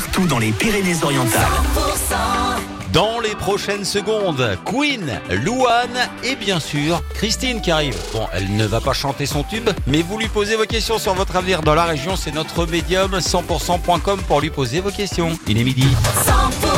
partout dans les Pyrénées-Orientales. Dans les prochaines secondes, Queen, Louane et bien sûr Christine qui arrive. Bon, elle ne va pas chanter son tube, mais vous lui posez vos questions sur votre avenir dans la région. C'est notre médium 100%.com pour lui poser vos questions. Il est midi. 100%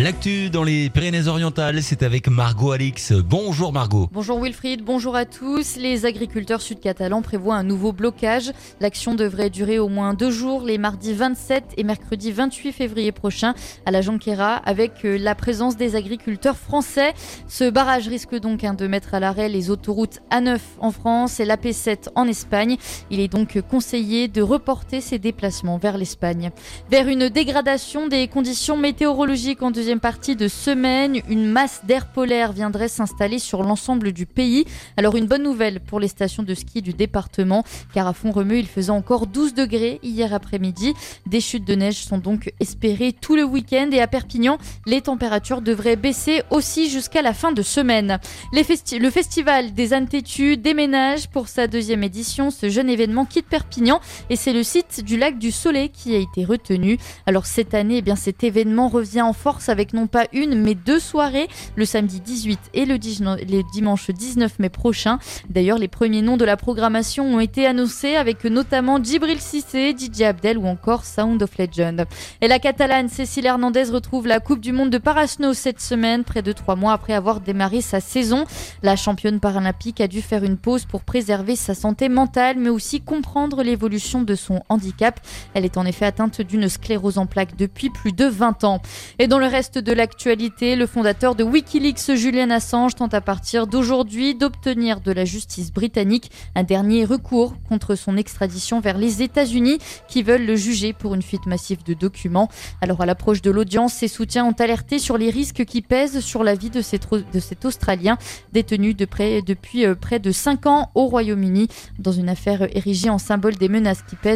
L'actu dans les Pyrénées-Orientales, c'est avec Margot Alix. Bonjour Margot. Bonjour Wilfried, bonjour à tous. Les agriculteurs sud-catalans prévoient un nouveau blocage. L'action devrait durer au moins deux jours, les mardis 27 et mercredi 28 février prochain à la Jonquera, avec euh, la présence des agriculteurs français. Ce barrage risque donc hein, de mettre à l'arrêt les autoroutes A9 en France et l'AP7 en Espagne. Il est donc conseillé de reporter ses déplacements vers l'Espagne. Vers une dégradation des conditions météorologiques en deuxième partie de semaine, une masse d'air polaire viendrait s'installer sur l'ensemble du pays. Alors une bonne nouvelle pour les stations de ski du département, car à Font-Romeu, il faisait encore 12 degrés hier après-midi. Des chutes de neige sont donc espérées tout le week-end et à Perpignan, les températures devraient baisser aussi jusqu'à la fin de semaine. Le festival des ânes têtus déménage pour sa deuxième édition. Ce jeune événement quitte Perpignan et c'est le site du lac du Soleil qui a été retenu. Alors cette année, eh bien cet événement revient en force avec non pas une mais deux soirées, le samedi 18 et le dimanche 19 mai prochain. D'ailleurs, les premiers noms de la programmation ont été annoncés avec notamment Djibril Cissé, DJ Abdel ou encore Sound of Legend. Et la Catalane Cécile Hernandez retrouve la Coupe du Monde de Parasno cette semaine, près de trois mois après avoir démarré sa saison. La championne paralympique a dû faire une pause pour préserver sa santé mentale, mais aussi comprendre l'évolution de son handicap. Elle est en effet atteinte d'une sclérose en plaques depuis plus de 20 ans. Et dans le reste de l'actualité, le fondateur de Wikileaks, Julian Assange, tente à partir d'aujourd'hui d'obtenir de la justice britannique un dernier recours contre son extradition vers les États-Unis qui veulent le juger pour une fuite massive de documents. Alors à l'approche de l'audience, ses soutiens ont alerté sur les risques qui pèsent sur la vie de cet, Australien détenu depuis euh, près de 5 ans au Royaume-Uni dans une affaire érigée en symbole des menaces qui pèsent